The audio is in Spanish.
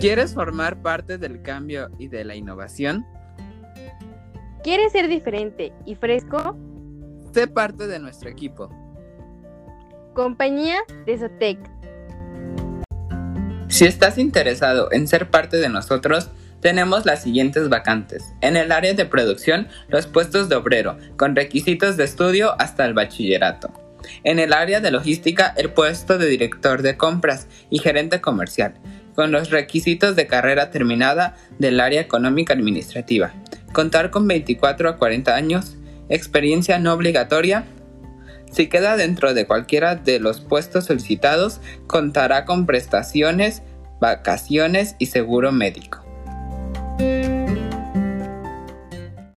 ¿Quieres formar parte del cambio y de la innovación? ¿Quieres ser diferente y fresco? Sé parte de nuestro equipo. Compañía de Sotec. Si estás interesado en ser parte de nosotros, tenemos las siguientes vacantes. En el área de producción, los puestos de obrero, con requisitos de estudio hasta el bachillerato. En el área de logística, el puesto de director de compras y gerente comercial, con los requisitos de carrera terminada del área económica administrativa. Contar con 24 a 40 años, experiencia no obligatoria. Si queda dentro de cualquiera de los puestos solicitados, contará con prestaciones, vacaciones y seguro médico.